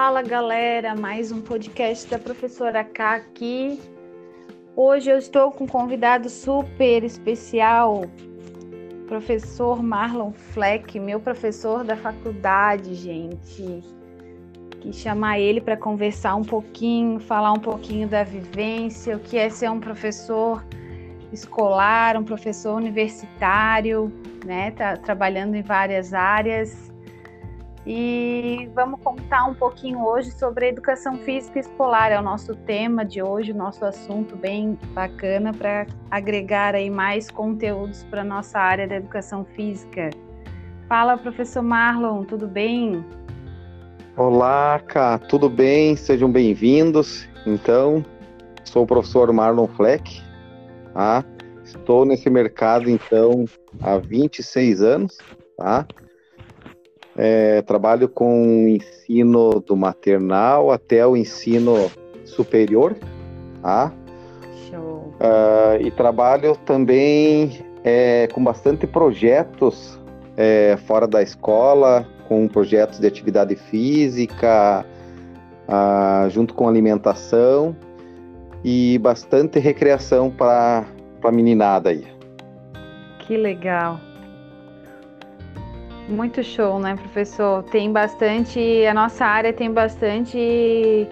Fala galera, mais um podcast da professora K aqui. Hoje eu estou com um convidado super especial, professor Marlon Fleck, meu professor da faculdade, gente. Que chamar ele para conversar um pouquinho, falar um pouquinho da vivência, o que é ser um professor escolar, um professor universitário, né? Tá trabalhando em várias áreas e vamos contar um pouquinho hoje sobre a educação física escolar. É o nosso tema de hoje, o nosso assunto bem bacana para agregar aí mais conteúdos para nossa área da educação física. Fala, professor Marlon, tudo bem? Olá, Cá, tudo bem? Sejam bem-vindos. Então, sou o professor Marlon Fleck, tá? Estou nesse mercado, então, há 26 anos, tá? É, trabalho com o ensino do maternal até o ensino superior, tá? Show. Uh, e trabalho também é, com bastante projetos é, fora da escola, com projetos de atividade física, uh, junto com alimentação e bastante recreação para a meninada aí. Que legal. Muito show, né, professor? Tem bastante, a nossa área tem bastante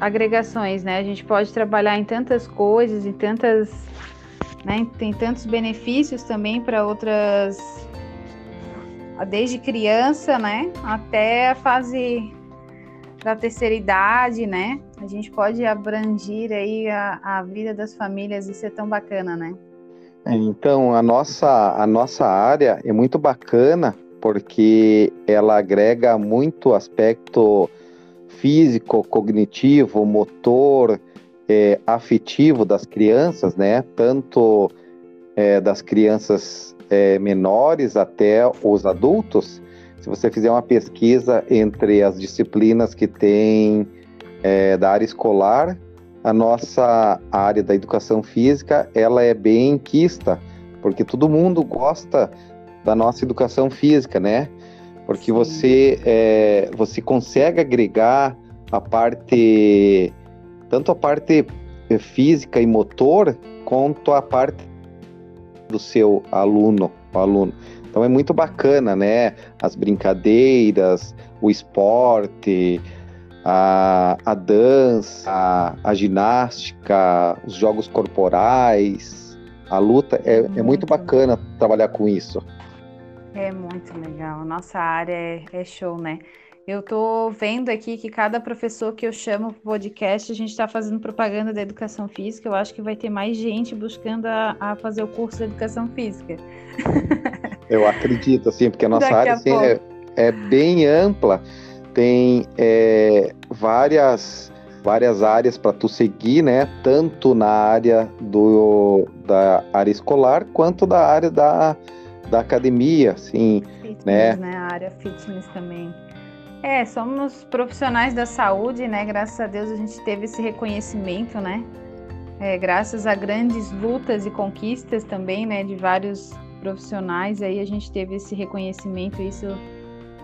agregações, né? A gente pode trabalhar em tantas coisas, em tantas, né, tem tantos benefícios também para outras desde criança, né, até a fase da terceira idade, né? A gente pode abranger aí a, a vida das famílias, isso é tão bacana, né? É, então, a nossa, a nossa área é muito bacana porque ela agrega muito aspecto físico, cognitivo, motor, é, afetivo das crianças, né? Tanto é, das crianças é, menores até os adultos. Se você fizer uma pesquisa entre as disciplinas que tem é, da área escolar, a nossa área da educação física ela é bem quista, porque todo mundo gosta da nossa educação física, né? Porque você, é, você consegue agregar a parte, tanto a parte física e motor, quanto a parte do seu aluno, aluno. Então é muito bacana, né? As brincadeiras, o esporte, a, a dança, a, a ginástica, os jogos corporais, a luta. É, é muito bacana trabalhar com isso. É muito legal. Nossa área é, é show, né? Eu tô vendo aqui que cada professor que eu chamo pro podcast, a gente está fazendo propaganda da educação física. Eu acho que vai ter mais gente buscando a, a fazer o curso de educação física. Eu acredito, assim, porque a nossa Daqui área a assim, é, é, bem ampla. Tem é, várias várias áreas para tu seguir, né? Tanto na área do da área escolar quanto da área da da academia, assim, fitness, né? né? A área fitness também. É, somos profissionais da saúde, né? Graças a Deus a gente teve esse reconhecimento, né? É, graças a grandes lutas e conquistas também, né? De vários profissionais, aí a gente teve esse reconhecimento, isso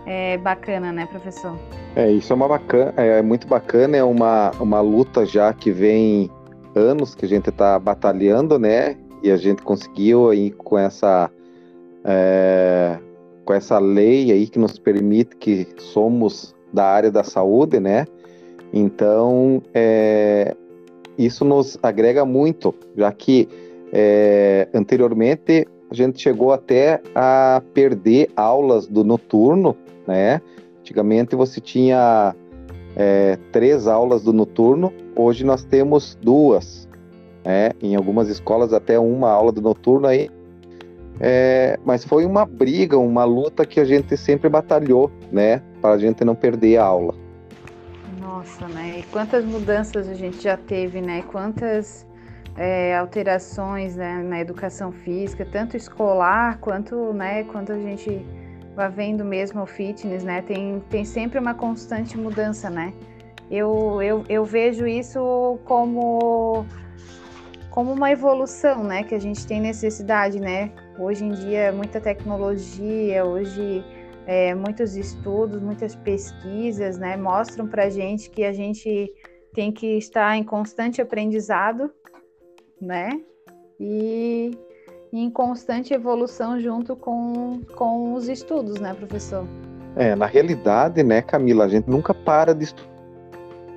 é bacana, né, professor? É, isso é uma bacana, é muito bacana, é uma, uma luta já que vem anos que a gente está batalhando, né? E a gente conseguiu aí com essa é, com essa lei aí que nos permite que somos da área da saúde, né? Então, é, isso nos agrega muito, já que é, anteriormente a gente chegou até a perder aulas do noturno, né? Antigamente você tinha é, três aulas do noturno, hoje nós temos duas, né? Em algumas escolas até uma aula do noturno aí é, mas foi uma briga, uma luta que a gente sempre batalhou, né? Para a gente não perder a aula. Nossa, né? E quantas mudanças a gente já teve, né? Quantas é, alterações né, na educação física, tanto escolar quanto, né? Quanto a gente vai vendo mesmo o fitness, né? Tem, tem sempre uma constante mudança, né? Eu, eu, eu vejo isso como como uma evolução, né, que a gente tem necessidade, né? Hoje em dia muita tecnologia, hoje é, muitos estudos, muitas pesquisas, né, mostram para a gente que a gente tem que estar em constante aprendizado, né, e em constante evolução junto com, com os estudos, né, professor? É, na realidade, né, Camila, a gente nunca para de estudar.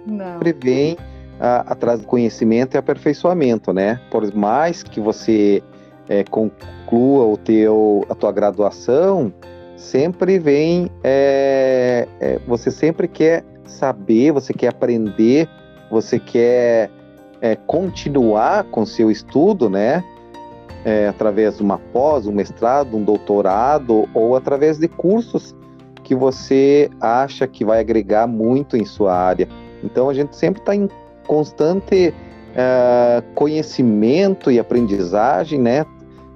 Não. Sempre vem atrás do conhecimento e aperfeiçoamento, né? Por mais que você é, conclua o teu, a tua graduação, sempre vem, é, é, você sempre quer saber, você quer aprender, você quer é, continuar com seu estudo, né? É, através de uma pós, um mestrado, um doutorado ou através de cursos que você acha que vai agregar muito em sua área. Então a gente sempre está em constante uh, conhecimento e aprendizagem, né?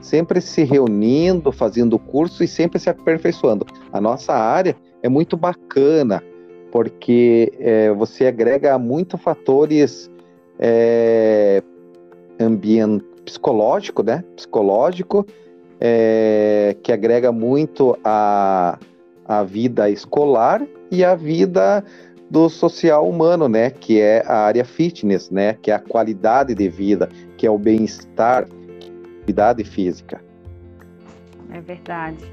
Sempre se reunindo, fazendo curso e sempre se aperfeiçoando. A nossa área é muito bacana, porque é, você agrega muito fatores é, ambiente psicológico, né? Psicológico, é, que agrega muito a, a vida escolar e a vida do social humano, né, que é a área fitness, né, que é a qualidade de vida, que é o bem-estar, atividade física. É verdade.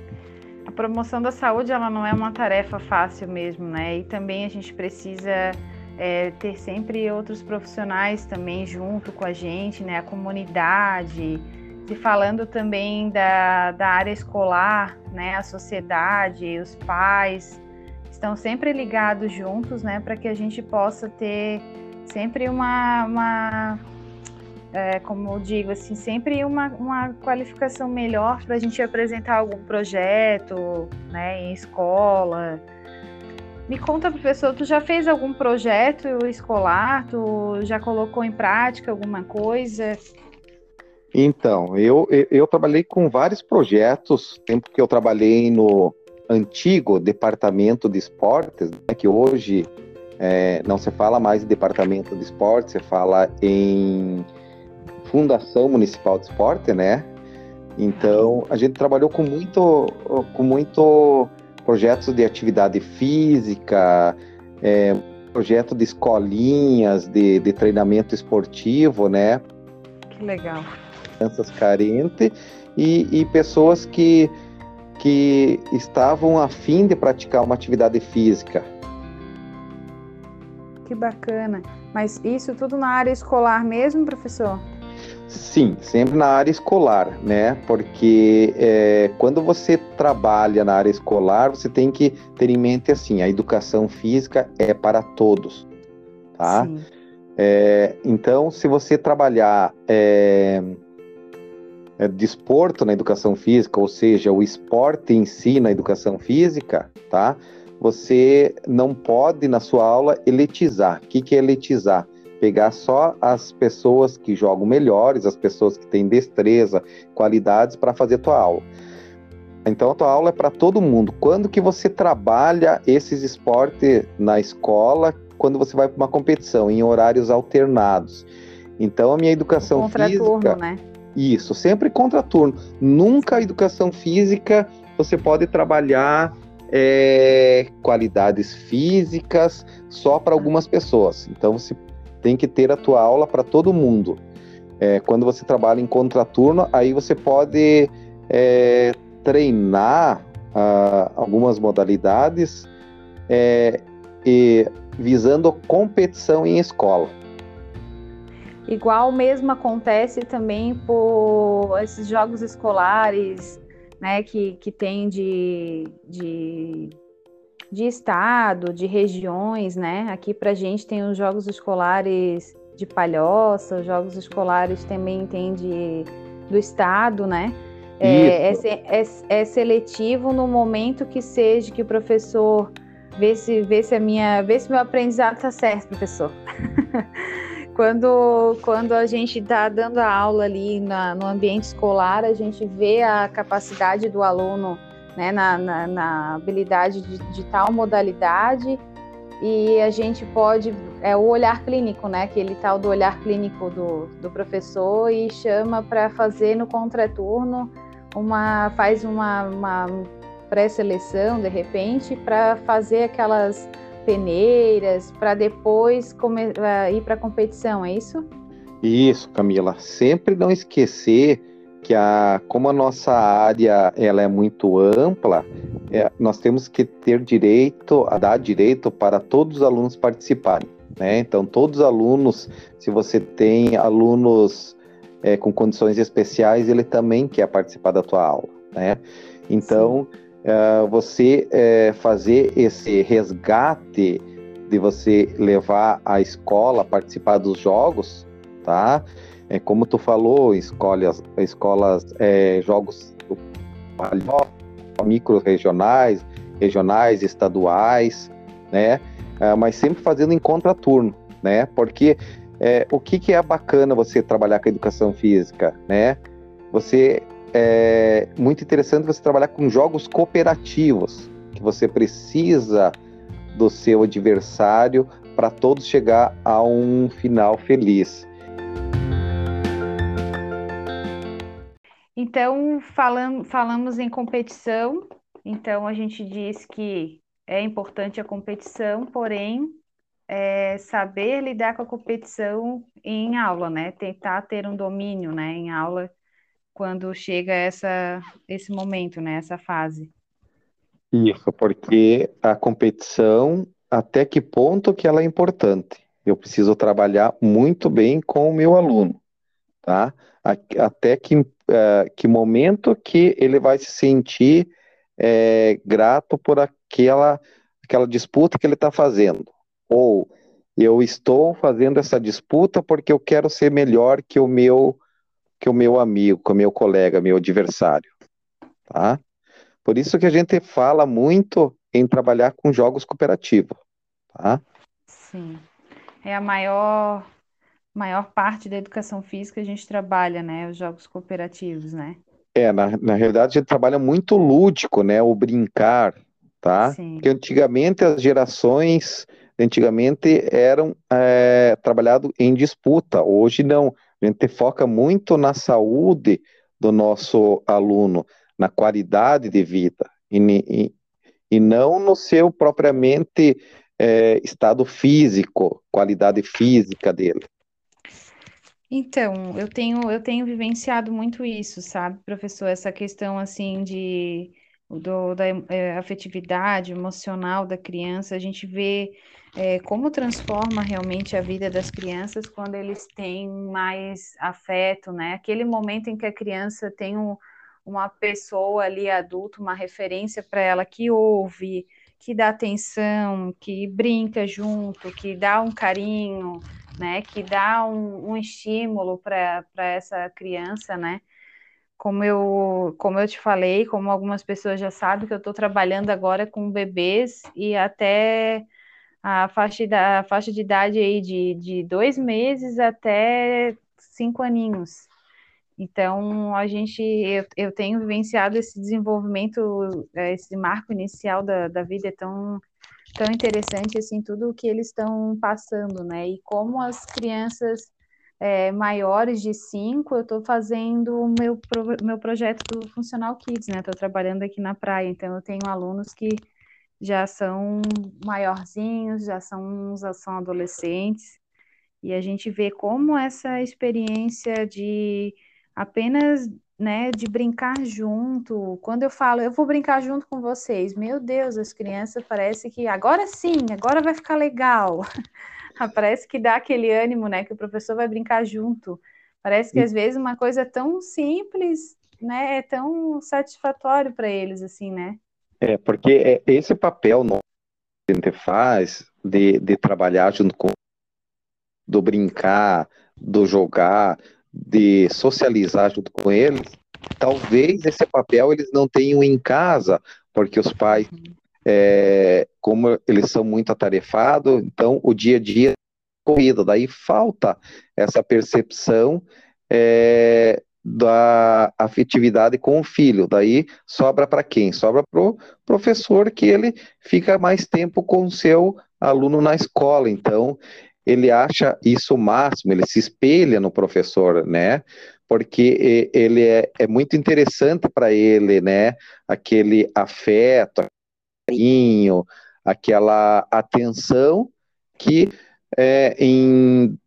A promoção da saúde ela não é uma tarefa fácil mesmo, né? E também a gente precisa é, ter sempre outros profissionais também junto com a gente, né? A comunidade, e falando também da, da área escolar, né? A sociedade, os pais, estão sempre ligados juntos, né, para que a gente possa ter sempre uma, uma é, como eu digo assim, sempre uma, uma qualificação melhor para a gente apresentar algum projeto, né, em escola. Me conta, professor, tu já fez algum projeto escolar? Tu já colocou em prática alguma coisa? Então, eu, eu, trabalhei com vários projetos, tempo que eu trabalhei no, antigo departamento de esportes, né, que hoje é, não se fala mais em departamento de esportes, se fala em Fundação Municipal de Esporte, né? Então a gente trabalhou com muito, com muito projetos de atividade física, é, projeto de escolinhas de, de treinamento esportivo, né? Que legal. Crianças carentes e, e pessoas que que estavam a fim de praticar uma atividade física. Que bacana. Mas isso tudo na área escolar mesmo, professor? Sim, sempre na área escolar, né? Porque é, quando você trabalha na área escolar, você tem que ter em mente assim: a educação física é para todos, tá? É, então, se você trabalhar é, é, desporto na educação física, ou seja, o esporte em si na educação física, tá? Você não pode na sua aula elitizar. O que, que é elitizar? Pegar só as pessoas que jogam melhores, as pessoas que têm destreza, qualidades para fazer a tua aula. Então a tua aula é para todo mundo. Quando que você trabalha esses esportes na escola? Quando você vai para uma competição em horários alternados. Então a minha educação física, né? Isso, sempre contraturno. Nunca a educação física você pode trabalhar é, qualidades físicas só para algumas pessoas. Então você tem que ter a tua aula para todo mundo. É, quando você trabalha em contraturno, aí você pode é, treinar ah, algumas modalidades é, e, visando competição em escola. Igual mesmo acontece também por esses jogos escolares, né, que, que tem de, de, de estado, de regiões, né? Aqui para a gente tem os jogos escolares de Palhoça, os jogos escolares também tem de, do estado, né? É, é, é, é, seletivo no momento que seja que o professor vê se, vê se a minha, vê se meu aprendizado está certo, professor. quando, quando a gente está dando a aula ali na, no ambiente escolar, a gente vê a capacidade do aluno né, na, na, na habilidade de, de, tal modalidade e a gente pode, é o olhar clínico, né, aquele tal do olhar clínico do, do professor e chama para fazer no contraturno uma, faz uma, uma pré-seleção, de repente, para fazer aquelas peneiras, para depois uh, ir para a competição, é isso? Isso, Camila. Sempre não esquecer que a, como a nossa área ela é muito ampla, é, nós temos que ter direito, a dar direito para todos os alunos participarem. Né? Então, todos os alunos, se você tem alunos é, com condições especiais, ele também quer participar da tua aula. Né? Então, é, você é, fazer esse resgate de você levar a escola a participar dos jogos, tá? É, como tu falou, escolas, escolas é, jogos micro-regionais, regionais, estaduais, né? É, mas sempre fazendo em contraturno, né? Porque é, o que, que é bacana você trabalhar com educação física, né? Você é muito interessante você trabalhar com jogos cooperativos, que você precisa do seu adversário para todos chegar a um final feliz. Então, falam, falamos em competição, então a gente diz que é importante a competição, porém, é saber lidar com a competição em aula, né? Tentar ter um domínio, né, em aula quando chega essa, esse momento, né, essa fase. Isso, porque a competição, até que ponto que ela é importante? Eu preciso trabalhar muito bem com o meu aluno, tá? Até que uh, que momento que ele vai se sentir é, grato por aquela, aquela disputa que ele está fazendo. Ou eu estou fazendo essa disputa porque eu quero ser melhor que o meu que o meu amigo, que o meu colega, meu adversário, tá? Por isso que a gente fala muito em trabalhar com jogos cooperativos, tá? Sim. É a maior maior parte da educação física a gente trabalha, né, os jogos cooperativos, né? É, na, na realidade a gente trabalha muito lúdico, né, o brincar, tá? Sim. Porque antigamente as gerações, antigamente eram é, trabalhado em disputa, hoje não, a gente foca muito na saúde do nosso aluno, na qualidade de vida, e, e, e não no seu propriamente é, estado físico, qualidade física dele. Então, eu tenho, eu tenho vivenciado muito isso, sabe, professor? Essa questão assim de do, da é, afetividade emocional da criança, a gente vê é, como transforma realmente a vida das crianças quando eles têm mais afeto, né? Aquele momento em que a criança tem um, uma pessoa ali adulta, uma referência para ela que ouve, que dá atenção, que brinca junto, que dá um carinho, né, que dá um, um estímulo para essa criança, né? Como eu, como eu te falei, como algumas pessoas já sabem, que eu estou trabalhando agora com bebês e até a faixa, da, a faixa de idade aí de, de dois meses até cinco aninhos. Então, a gente, eu, eu tenho vivenciado esse desenvolvimento, esse marco inicial da, da vida é tão tão interessante assim tudo o que eles estão passando, né? E como as crianças é, maiores de 5, eu estou fazendo o meu, pro, meu projeto do Funcional Kids, né? Estou trabalhando aqui na praia, então eu tenho alunos que já são maiorzinhos, já são, já são adolescentes, e a gente vê como essa experiência de apenas né, de brincar junto. Quando eu falo, eu vou brincar junto com vocês, meu Deus, as crianças parece que agora sim, agora vai ficar legal. parece que dá aquele ânimo, né, que o professor vai brincar junto. Parece que às vezes uma coisa tão simples, né, é tão satisfatório para eles, assim, né? É, porque é esse papel que a gente faz de, de trabalhar junto com do brincar, do jogar, de socializar junto com eles, talvez esse papel eles não tenham em casa, porque os pais, é, como eles são muito atarefados, então o dia a dia é corrida, daí falta essa percepção é, da afetividade com o filho. Daí sobra para quem? Sobra para o professor que ele fica mais tempo com o seu aluno na escola. Então, ele acha isso o máximo, ele se espelha no professor, né? Porque ele é, é muito interessante para ele, né? Aquele afeto, carinho, aquela atenção que é, em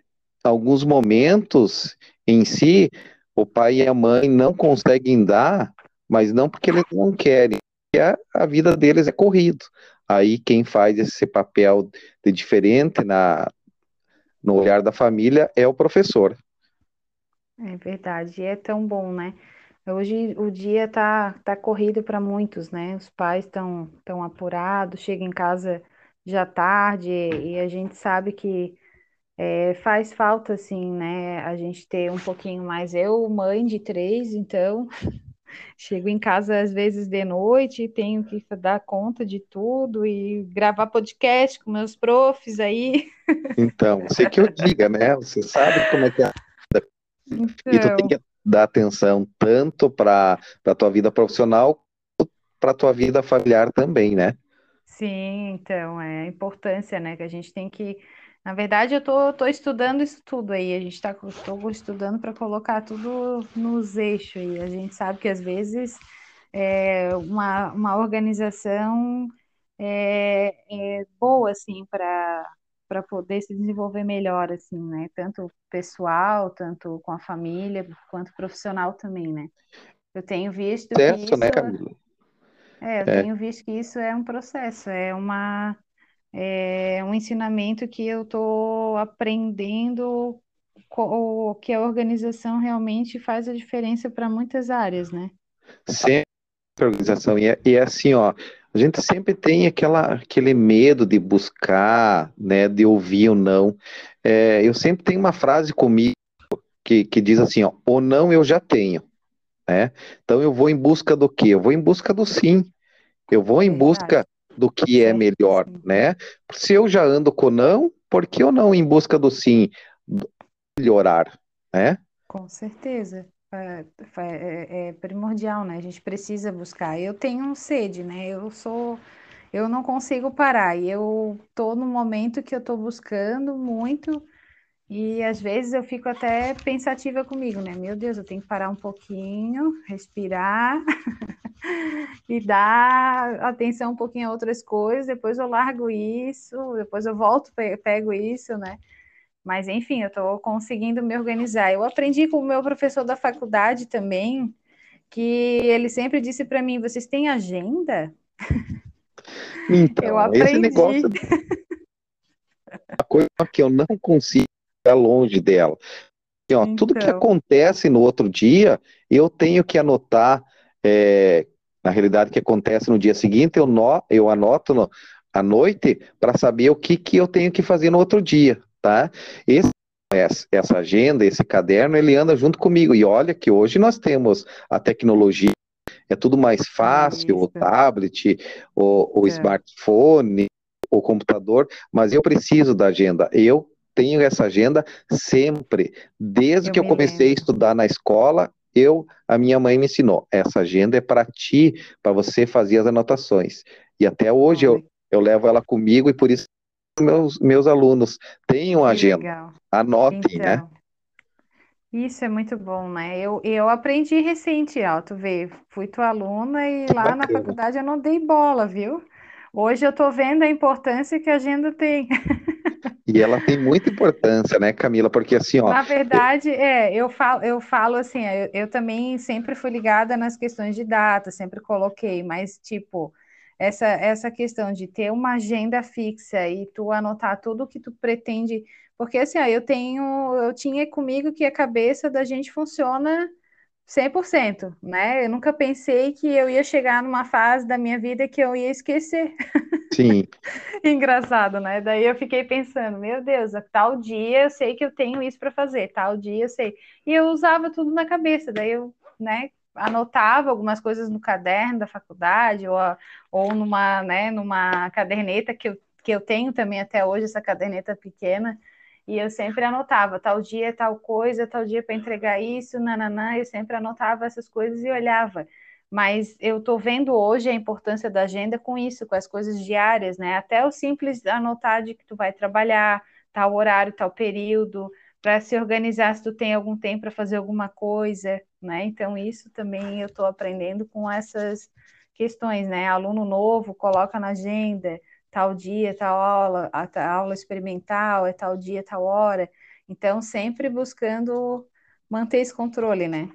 alguns momentos em si o pai e a mãe não conseguem dar, mas não porque eles não querem, a, a vida deles é corrido. Aí quem faz esse papel de diferente na, no olhar da família é o professor. É verdade, é tão bom, né? Hoje o dia tá, tá corrido para muitos, né? Os pais estão tão apurados, chegam em casa já tarde e a gente sabe que é, faz falta, assim, né? A gente ter um pouquinho mais. Eu, mãe de três, então chego em casa às vezes de noite, tenho que dar conta de tudo e gravar podcast com meus profs aí. Então, você que eu diga, né? Você sabe como é que é. Então... E tu tem que dar atenção tanto para a tua vida profissional quanto para a tua vida familiar também, né? Sim, então, é a importância, né? Que a gente tem que. Na verdade, eu tô, tô estudando isso tudo aí. A gente está estudando para colocar tudo nos eixos aí. A gente sabe que às vezes é, uma, uma organização é, é boa, assim, para para poder se desenvolver melhor, assim, né? Tanto pessoal, tanto com a família, quanto profissional também, né? Eu tenho visto certo, que isso... né, Camila? É, eu é. tenho visto que isso é um processo, é uma é um ensinamento que eu estou aprendendo o que a organização realmente faz a diferença para muitas áreas, né? Sempre organização e é, e é assim, ó, a gente sempre tem aquela, aquele medo de buscar, né, de ouvir ou não. É, eu sempre tenho uma frase comigo que, que diz assim, ó, ou não eu já tenho, né? Então eu vou em busca do quê? Eu vou em busca do sim. Eu vou em busca do que é melhor, né? Se eu já ando com não, por que eu não em busca do sim melhorar, né? Com certeza. É, é, é, primordial, né? A gente precisa buscar. Eu tenho sede, né? Eu sou, eu não consigo parar. E eu tô no momento que eu tô buscando muito e às vezes eu fico até pensativa comigo, né? Meu Deus, eu tenho que parar um pouquinho, respirar e dar atenção um pouquinho a outras coisas. Depois eu largo isso, depois eu volto, pego isso, né? Mas, enfim, eu estou conseguindo me organizar. Eu aprendi com o meu professor da faculdade também, que ele sempre disse para mim: vocês têm agenda? Então, eu aprendi. esse negócio. A coisa que eu não consigo ficar longe dela. Assim, ó, então... Tudo que então. acontece no outro dia, eu tenho que anotar. É, na realidade, o que acontece no dia seguinte, eu, no, eu anoto no, à noite para saber o que, que eu tenho que fazer no outro dia tá? Esse, essa agenda, esse caderno, ele anda junto comigo. E olha que hoje nós temos a tecnologia, é tudo mais fácil, Isso. o tablet, o, o é. smartphone, o computador, mas eu preciso da agenda. Eu tenho essa agenda sempre, desde eu que eu comecei lembro. a estudar na escola, eu, a minha mãe me ensinou. Essa agenda é para ti, para você fazer as anotações. E até hoje eu, eu levo ela comigo e por isso meus, meus alunos tenham agenda, legal. anotem, né? então, né? Isso é muito bom, né? Eu, eu aprendi recente, ó, tu vê, fui tua aluna e lá bacana. na faculdade eu não dei bola, viu? Hoje eu tô vendo a importância que a agenda tem. E ela tem muita importância, né, Camila? Porque assim, ó. Na verdade, é, eu falo, eu falo assim, eu, eu também sempre fui ligada nas questões de data, sempre coloquei, mas tipo, essa, essa questão de ter uma agenda fixa e tu anotar tudo o que tu pretende, porque assim, ó, eu tenho, eu tinha comigo que a cabeça da gente funciona 100%, né? Eu nunca pensei que eu ia chegar numa fase da minha vida que eu ia esquecer. Sim. Engraçado, né? Daí eu fiquei pensando, meu Deus, tal dia eu sei que eu tenho isso para fazer, tal dia eu sei. E eu usava tudo na cabeça, daí eu, né, anotava algumas coisas no caderno da faculdade ou, ou numa, né, numa caderneta que eu, que eu tenho também até hoje, essa caderneta pequena, e eu sempre anotava tal dia, tal coisa, tal dia para entregar isso, nananã, eu sempre anotava essas coisas e olhava. Mas eu estou vendo hoje a importância da agenda com isso, com as coisas diárias, né? Até o simples anotar de que tu vai trabalhar, tal horário, tal período, para se organizar se tu tem algum tempo para fazer alguma coisa, né? Então, isso também eu estou aprendendo com essas questões, né? Aluno novo, coloca na agenda, tal dia, tal aula, a aula experimental, é tal dia, tal hora. Então, sempre buscando manter esse controle, né?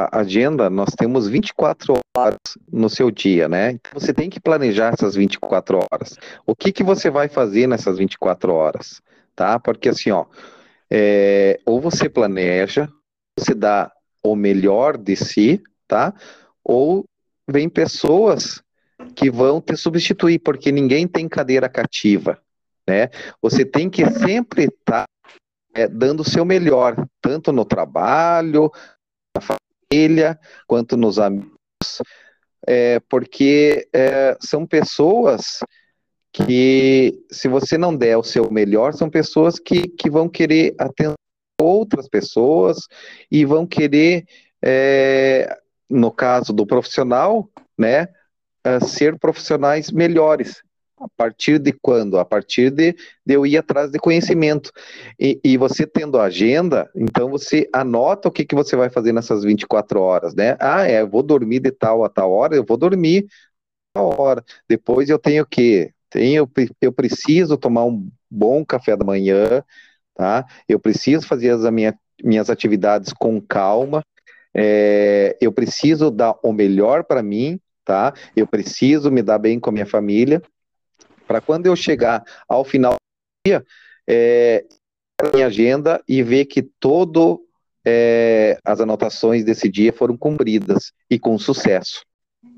A agenda, nós temos 24 horas no seu dia, né? Então, você tem que planejar essas 24 horas. O que, que você vai fazer nessas 24 horas? tá? Porque assim, ó, é, ou você planeja, você dá o melhor de si, tá? Ou vem pessoas que vão te substituir, porque ninguém tem cadeira cativa, né? Você tem que sempre estar tá, é, dando o seu melhor, tanto no trabalho, na família, quanto nos amigos, é, porque é, são pessoas que se você não der o seu melhor, são pessoas que, que vão querer atender outras pessoas e vão querer, é, no caso do profissional, né, ser profissionais melhores. A partir de quando? A partir de, de eu ir atrás de conhecimento. E, e, você tendo agenda, então você anota o que, que você vai fazer nessas 24 horas, né? Ah, é, eu vou dormir de tal a tal hora, eu vou dormir tal hora. Depois eu tenho que tenho, eu preciso tomar um bom café da manhã, tá? Eu preciso fazer as minha, minhas atividades com calma, é, eu preciso dar o melhor para mim, tá? Eu preciso me dar bem com a minha família, para quando eu chegar ao final do dia, é, minha agenda e ver que todo é, as anotações desse dia foram cumpridas e com sucesso.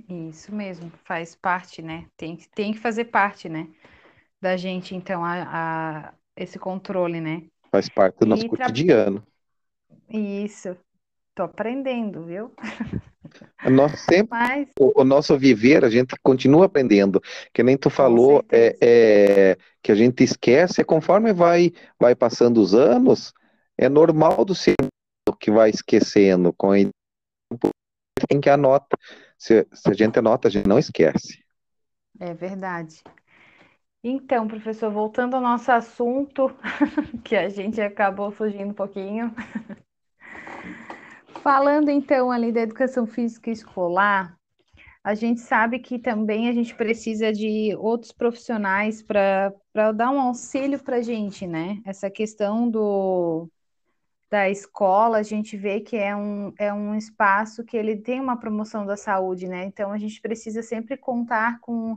Isso mesmo, faz parte, né? Tem, tem que fazer parte, né? Da gente, então, a, a esse controle, né? Faz parte do nosso E cotidiano. Isso, tô aprendendo, viu? Nós sempre, Mas, o, o nosso viver, a gente continua aprendendo. Que nem tu falou, é, é, que a gente esquece, conforme vai, vai passando os anos, é normal do ser que vai esquecendo. Com tem que anota. Se, se a gente anota, a gente não esquece. É verdade. Então, professor, voltando ao nosso assunto, que a gente acabou fugindo um pouquinho. Falando então ali da educação física escolar, a gente sabe que também a gente precisa de outros profissionais para dar um auxílio para a gente, né? Essa questão do, da escola, a gente vê que é um, é um espaço que ele tem uma promoção da saúde, né? Então a gente precisa sempre contar com,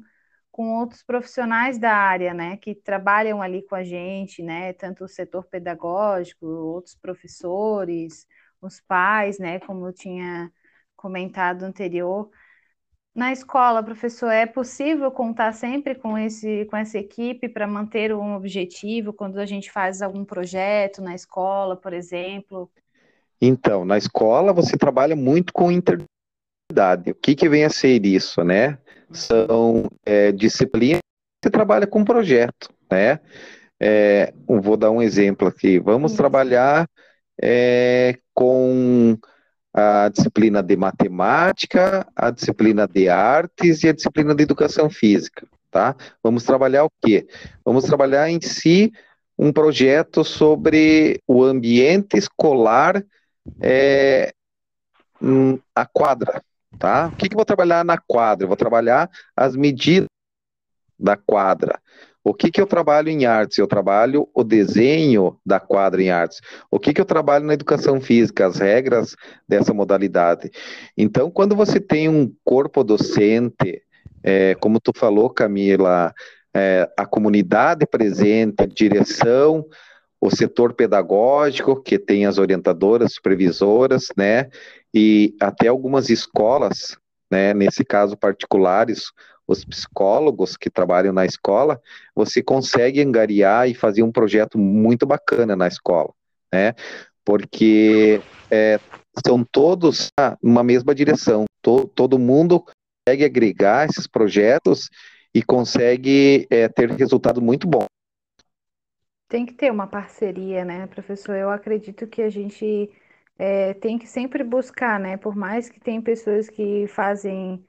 com outros profissionais da área, né? Que trabalham ali com a gente, né? Tanto o setor pedagógico, outros professores, os pais, né? Como eu tinha comentado anterior. Na escola, professor, é possível contar sempre com esse, com essa equipe para manter um objetivo quando a gente faz algum projeto na escola, por exemplo? Então, na escola você trabalha muito com interdisciplinaridade. O que que vem a ser isso, né? São é, disciplinas que você trabalha com projeto, né? É, vou dar um exemplo aqui. Vamos trabalhar é, com a disciplina de matemática, a disciplina de artes e a disciplina de educação física, tá? Vamos trabalhar o quê? Vamos trabalhar em si um projeto sobre o ambiente escolar, é, hum, a quadra, tá? O que que eu vou trabalhar na quadra? Eu vou trabalhar as medidas da quadra. O que que eu trabalho em artes? Eu trabalho o desenho da quadra em artes. O que que eu trabalho na educação física? As regras dessa modalidade. Então, quando você tem um corpo docente, é, como tu falou, Camila, é, a comunidade presente, a direção, o setor pedagógico, que tem as orientadoras, supervisoras, né, e até algumas escolas, né, nesse caso particulares, os psicólogos que trabalham na escola, você consegue angariar e fazer um projeto muito bacana na escola, né? Porque é, são todos numa mesma direção, to, todo mundo consegue agregar esses projetos e consegue é, ter resultado muito bom. Tem que ter uma parceria, né, professor? Eu acredito que a gente é, tem que sempre buscar, né? Por mais que tem pessoas que fazem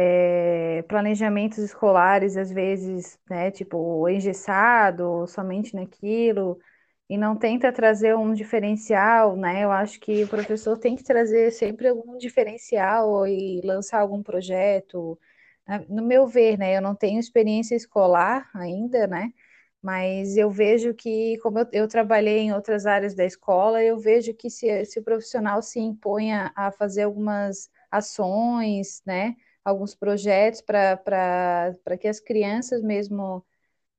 é, planejamentos escolares, às vezes, né, tipo, engessado, somente naquilo, e não tenta trazer um diferencial, né? Eu acho que o professor tem que trazer sempre algum diferencial e lançar algum projeto. No meu ver, né? Eu não tenho experiência escolar ainda, né? Mas eu vejo que, como eu, eu trabalhei em outras áreas da escola, eu vejo que se, se o profissional se impõe a, a fazer algumas ações, né? Alguns projetos para que as crianças mesmo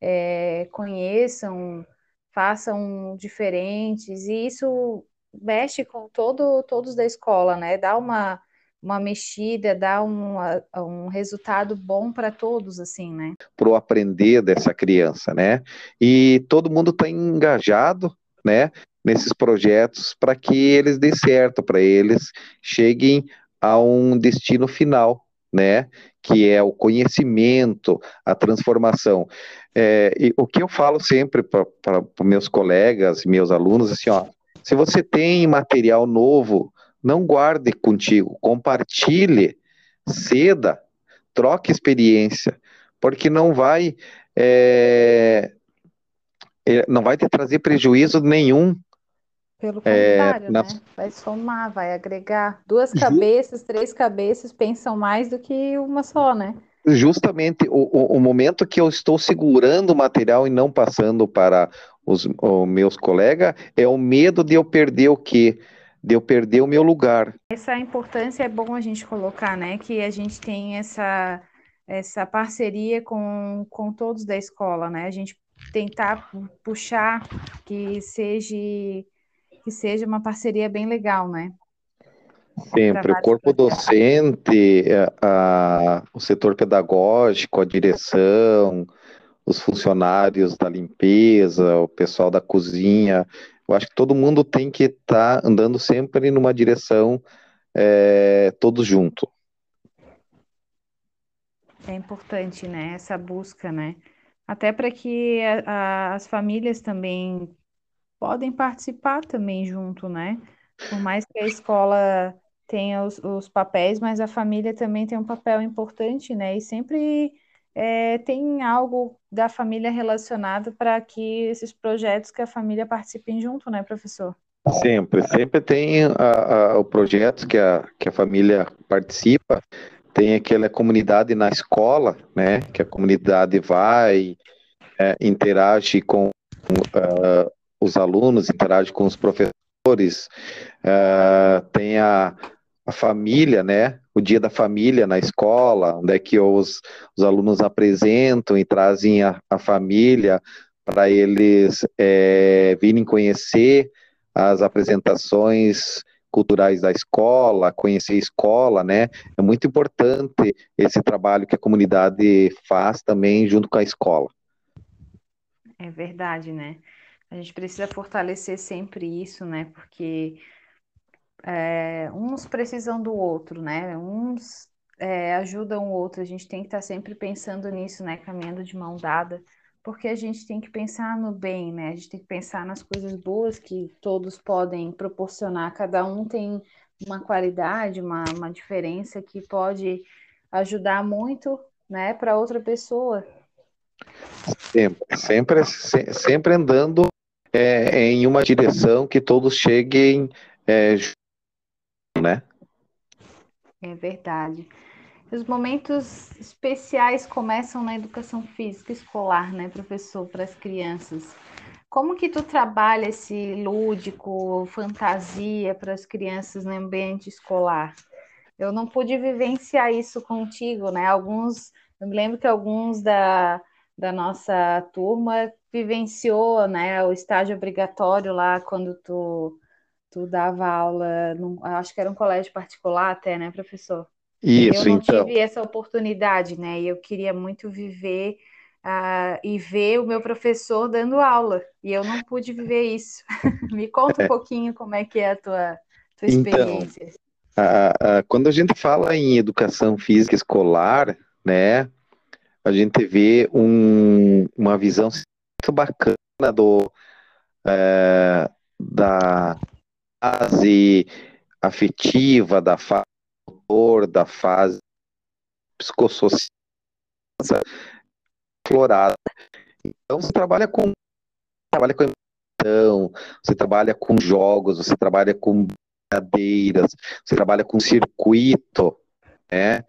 é, conheçam façam diferentes, e isso mexe com todo, todos da escola, né? Dá uma, uma mexida, dá um, um resultado bom para todos, assim, né? Para o aprender dessa criança, né? E todo mundo está engajado, né? Nesses projetos para que eles dê certo, para eles cheguem a um destino final, né? Que é o conhecimento, a transformação. É, o que eu falo sempre para meus colegas, meus alunos, assim, ó, se você tem material novo, não guarde contigo, compartilhe, ceda, troque experiência, porque não vai é, é não vai te trazer prejuízo nenhum pelo é, contrário, é, na... né? Vai somar, vai agregar. Duas cabeças, três cabeças pensam mais do que uma só, né? Justamente o, o, o momento que eu estou segurando o material e não passando para os, os meus colegas é o medo de eu perder o quê? De eu perder o meu lugar. Essa importância é bom a gente colocar, né? Que a gente tem essa, essa parceria com, com todos da escola, né? A gente tentar puxar que seja que seja uma parceria bem legal, né? Sempre, o corpo docente, a, a, o setor pedagógico, a direção, os funcionários da limpeza, o pessoal da cozinha, eu acho que todo mundo tem que estar tá andando sempre numa direção, é, todos juntos. É importante, né, essa busca, né? Até para que a, as famílias também podem participar também junto, né? Por mais que a escola tenha os, os papéis, mas a família também tem um papel importante, né? E sempre é, tem algo da família relacionado para que esses projetos que a família participem junto, né, professor? Sempre, sempre tem a, a, o projeto que a, que a família participa, tem aquela comunidade na escola, né, que a comunidade vai, é, interage com uh, os alunos, interage com os professores, uh, tem a, a família, né? O dia da família na escola, onde é que os, os alunos apresentam e trazem a, a família para eles é, virem conhecer as apresentações culturais da escola, conhecer a escola, né? É muito importante esse trabalho que a comunidade faz também junto com a escola. É verdade, né? A gente precisa fortalecer sempre isso, né? Porque é, uns precisam do outro, né? Uns é, ajudam o outro. A gente tem que estar sempre pensando nisso, né? Caminhando de mão dada, porque a gente tem que pensar no bem, né? A gente tem que pensar nas coisas boas que todos podem proporcionar. Cada um tem uma qualidade, uma, uma diferença que pode ajudar muito, né? Para outra pessoa. Sempre, sempre, sempre andando é, em uma direção que todos cheguem é, né? É verdade. Os momentos especiais começam na educação física escolar, né, professor, para as crianças. Como que tu trabalha esse lúdico, fantasia para as crianças no ambiente escolar? Eu não pude vivenciar isso contigo, né? Alguns, eu me lembro que alguns da, da nossa turma vivenciou, né, o estágio obrigatório lá quando tu tu dava aula, num, acho que era um colégio particular até, né, professor? Isso, eu não então. tive essa oportunidade, né? E eu queria muito viver uh, e ver o meu professor dando aula. E eu não pude viver isso. Me conta um é. pouquinho como é que é a tua, tua então, experiência. Então, quando a gente fala em educação física escolar, né? A gente vê um, uma visão muito bacana do, é, da, fase afetiva, da fase motor, da fase psicossocial florada. Então você trabalha com trabalha com emoção, você trabalha com jogos, você trabalha com brincadeiras, você trabalha com circuito, né?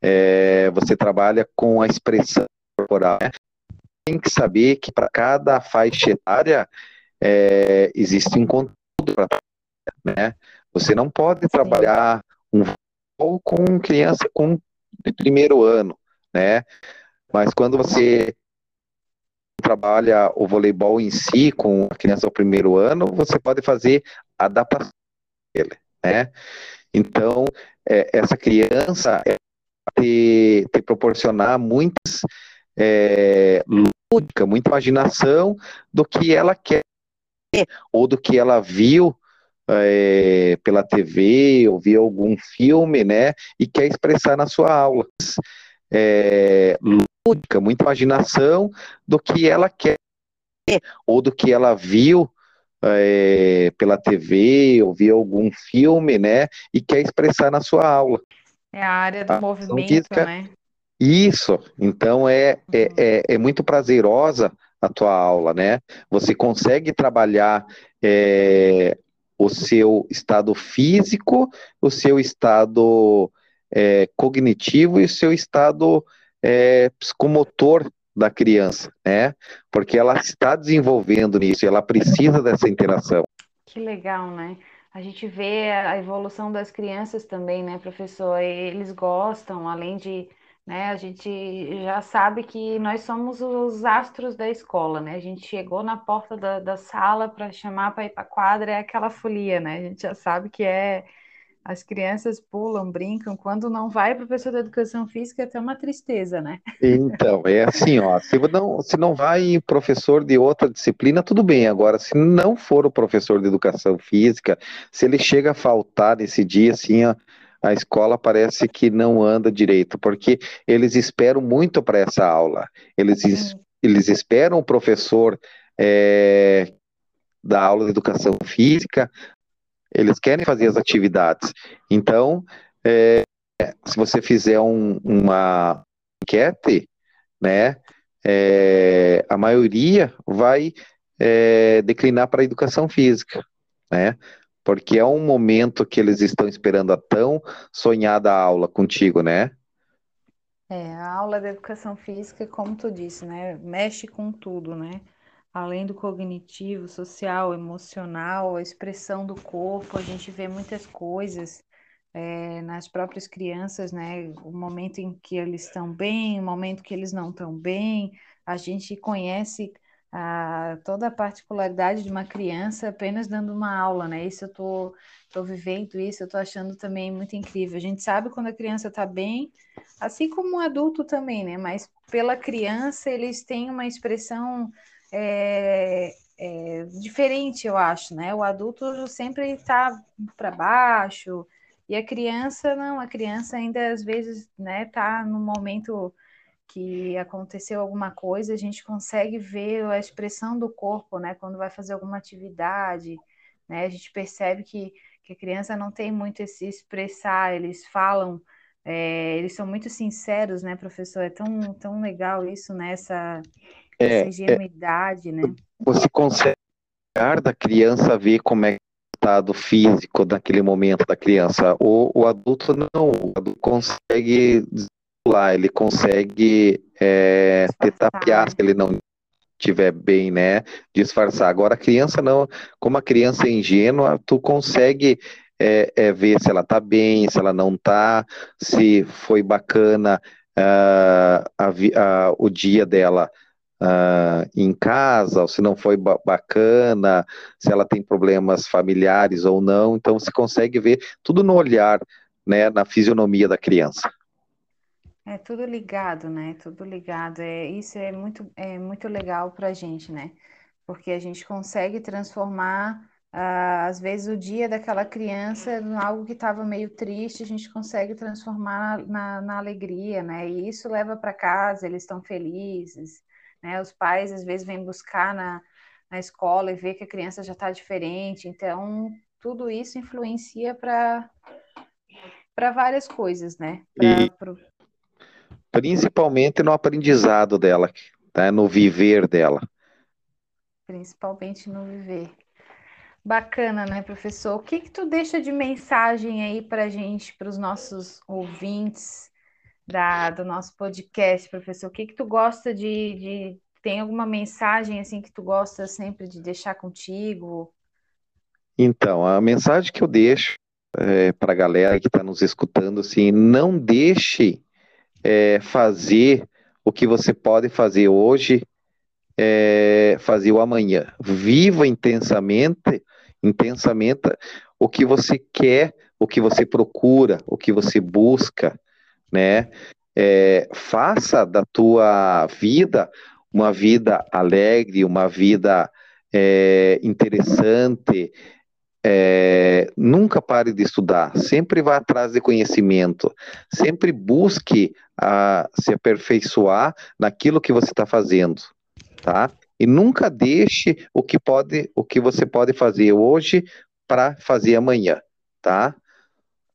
É, você trabalha com a expressão corporal. Né? Tem que saber que para cada faixa etária é, existe um conteúdo para né? Você não pode trabalhar um voo com criança com primeiro ano, né? Mas quando você trabalha o voleibol em si com a criança ao primeiro ano, você pode fazer adaptação dele, né? Então, é, essa criança te, te proporcionar muitas é, lúdica, muita imaginação do que ela quer ou do que ela viu é, pela TV ou viu algum filme, né, e quer expressar na sua aula. É, lúdica, muita imaginação do que ela quer ou do que ela viu é, pela TV ou viu algum filme, né, e quer expressar na sua aula. É a área do a movimento, física, né? Isso, então é, é, uhum. é, é, muito prazerosa a tua aula, né? Você consegue trabalhar é, o seu estado físico, o seu estado é, cognitivo e o seu estado é, psicomotor da criança, né? Porque ela está desenvolvendo nisso, ela precisa dessa interação. Que legal, né? A gente vê a evolução das crianças também, né, professor? Eles gostam, além de né? A gente já sabe que nós somos os astros da escola, né? A gente chegou na porta da, da sala para chamar para ir para a quadra, é aquela folia, né? A gente já sabe que é as crianças pulam, brincam. Quando não vai professor da educação física, é até uma tristeza, né? Então, é assim, ó. Se não, se não vai professor de outra disciplina, tudo bem. Agora, se não for o professor de educação física, se ele chega a faltar nesse dia, assim, ó, a escola parece que não anda direito, porque eles esperam muito para essa aula. Eles, uhum. eles esperam o professor é, da aula de educação física, eles querem fazer as atividades. Então, é, se você fizer um, uma enquete, né, é, a maioria vai é, declinar para a educação física, né? porque é um momento que eles estão esperando a tão sonhada aula contigo, né? É, a aula de educação física, como tu disse, né, mexe com tudo, né? Além do cognitivo, social, emocional, a expressão do corpo, a gente vê muitas coisas é, nas próprias crianças, né? O momento em que eles estão bem, o momento que eles não estão bem, a gente conhece a, toda a particularidade de uma criança apenas dando uma aula, né? Isso eu tô, tô vivendo isso, eu tô achando também muito incrível. A gente sabe quando a criança está bem, assim como o adulto também, né? Mas pela criança eles têm uma expressão é, é, diferente, eu acho, né? O adulto sempre está para baixo e a criança não, a criança ainda às vezes, né, tá no momento que aconteceu alguma coisa, a gente consegue ver a expressão do corpo, né? Quando vai fazer alguma atividade, né? A gente percebe que, que a criança não tem muito esse expressar, eles falam, é, eles são muito sinceros, né, professor? É tão, tão legal isso, né? É, essa é. ingenuidade, é, né? Você consegue da criança ver como é o estado físico naquele momento da criança. O, o adulto não, o adulto consegue lá, ele consegue é, te tapear se ele não estiver bem, né? Disfarçar. Agora a criança não, como a criança é ingênua, tu consegue é, é, ver se ela tá bem, se ela não tá, se foi bacana uh, a, a, o dia dela uh, em casa, ou se não foi ba bacana, se ela tem problemas familiares ou não. Então você consegue ver tudo no olhar, né, na fisionomia da criança. É tudo ligado, né? Tudo ligado. É, isso é muito, é muito legal para a gente, né? Porque a gente consegue transformar, uh, às vezes, o dia daquela criança em algo que estava meio triste, a gente consegue transformar na, na alegria, né? E isso leva para casa, eles estão felizes, né? Os pais, às vezes, vêm buscar na, na escola e vê que a criança já está diferente. Então, tudo isso influencia para para várias coisas, né? Pra, e, principalmente no aprendizado dela, tá? no viver dela. Principalmente no viver. Bacana, né, professor? O que que tu deixa de mensagem aí para gente, para os nossos ouvintes da, do nosso podcast, professor? O que que tu gosta de, de... Tem alguma mensagem assim que tu gosta sempre de deixar contigo? Então, a mensagem que eu deixo é, para a galera que está nos escutando, assim, não deixe é, fazer o que você pode fazer hoje, é, fazer o amanhã. Viva intensamente intensamente o que você quer, o que você procura, o que você busca, né? É, faça da tua vida uma vida alegre, uma vida é, interessante. É, nunca pare de estudar, sempre vá atrás de conhecimento, sempre busque a, se aperfeiçoar naquilo que você está fazendo, tá? E nunca deixe o que pode, o que você pode fazer hoje para fazer amanhã, tá?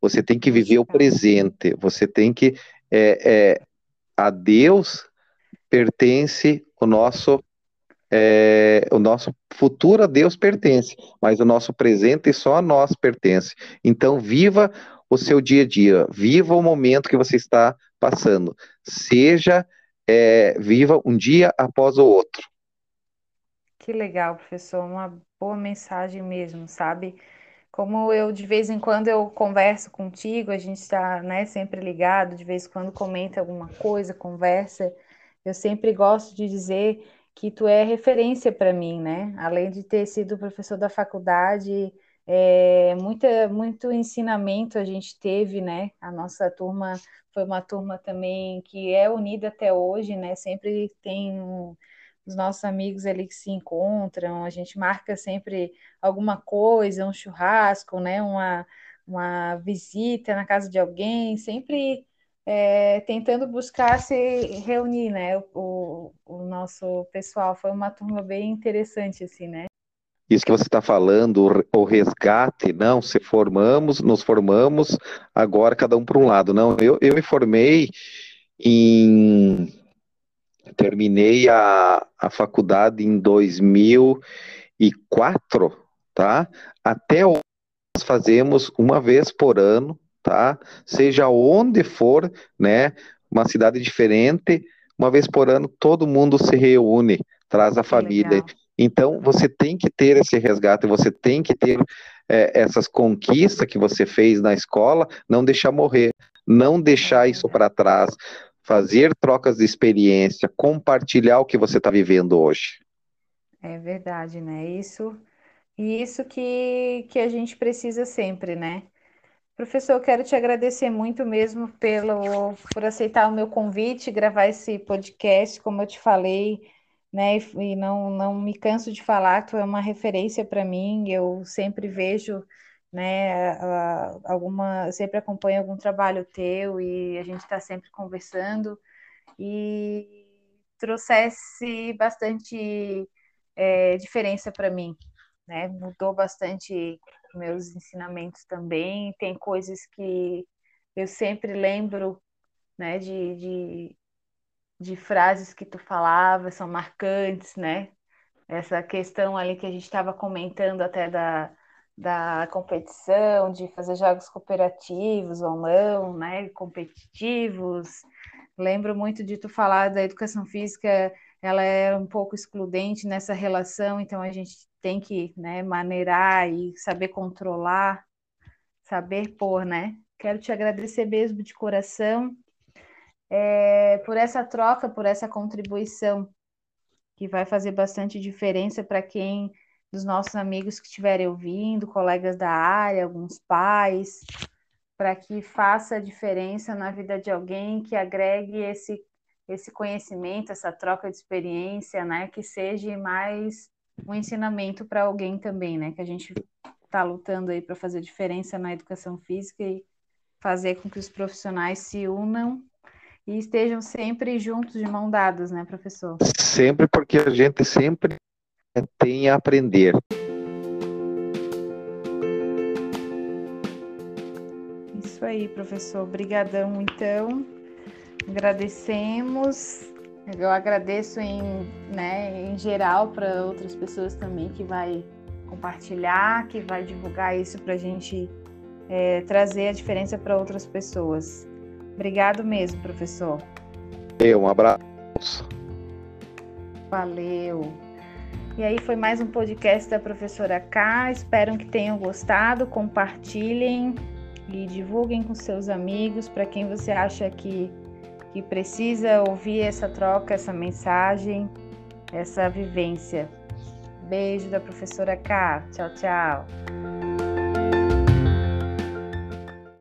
Você tem que viver o presente. Você tem que é, é, a Deus pertence o nosso é, o nosso futuro a Deus pertence, mas o nosso presente só a nós pertence. Então viva o seu dia a dia, viva o momento que você está passando, seja é, viva um dia após o outro. Que legal, professor, uma boa mensagem mesmo, sabe? Como eu de vez em quando eu converso contigo, a gente está, né, sempre ligado, de vez em quando comenta alguma coisa, conversa. Eu sempre gosto de dizer que tu é referência para mim, né? Além de ter sido professor da faculdade, é, muita, muito ensinamento a gente teve, né? A nossa turma foi uma turma também que é unida até hoje, né? Sempre tem um, os nossos amigos ali que se encontram, a gente marca sempre alguma coisa, um churrasco, né, uma, uma visita na casa de alguém, sempre é, tentando buscar se reunir, né, o, o nosso pessoal. Foi uma turma bem interessante, assim, né? Isso que você está falando, o resgate, não, se formamos, nos formamos, agora cada um para um lado. Não, eu, eu me formei em terminei a, a faculdade em 2004, tá? Até hoje nós fazemos uma vez por ano, tá? Seja onde for, né? Uma cidade diferente, uma vez por ano todo mundo se reúne, traz a família. Legal. Então você tem que ter esse resgate, você tem que ter é, essas conquistas que você fez na escola, não deixar morrer, não deixar isso para trás fazer trocas de experiência, compartilhar o que você está vivendo hoje. É verdade, né? Isso isso que, que a gente precisa sempre, né? Professor, eu quero te agradecer muito mesmo pelo por aceitar o meu convite, gravar esse podcast, como eu te falei, né? E não, não me canso de falar, tu é uma referência para mim, eu sempre vejo né? Alguma, sempre acompanho algum trabalho teu e a gente está sempre conversando e trouxesse bastante é, diferença para mim, né? Mudou bastante meus ensinamentos também. Tem coisas que eu sempre lembro, né? De, de, de frases que tu falava, são marcantes, né? Essa questão ali que a gente estava comentando até da da competição, de fazer jogos cooperativos ou não, né, competitivos. Lembro muito de tu falar da educação física, ela é um pouco excludente nessa relação, então a gente tem que, né, maneirar e saber controlar, saber pôr, né? Quero te agradecer mesmo de coração é, por essa troca, por essa contribuição que vai fazer bastante diferença para quem dos nossos amigos que estiverem ouvindo, colegas da área, alguns pais, para que faça a diferença na vida de alguém, que agregue esse, esse conhecimento, essa troca de experiência, né? Que seja mais um ensinamento para alguém também, né? Que a gente está lutando aí para fazer diferença na educação física e fazer com que os profissionais se unam e estejam sempre juntos de mão dadas, né, professor? Sempre porque a gente sempre tem a aprender. Isso aí, professor. Obrigadão, então. Agradecemos. Eu agradeço em, né, em geral para outras pessoas também que vai compartilhar, que vai divulgar isso para a gente é, trazer a diferença para outras pessoas. Obrigado mesmo, professor. Um abraço. Valeu. E aí foi mais um podcast da professora K. Espero que tenham gostado. Compartilhem e divulguem com seus amigos para quem você acha que, que precisa ouvir essa troca, essa mensagem, essa vivência. Beijo da professora K. Tchau, tchau.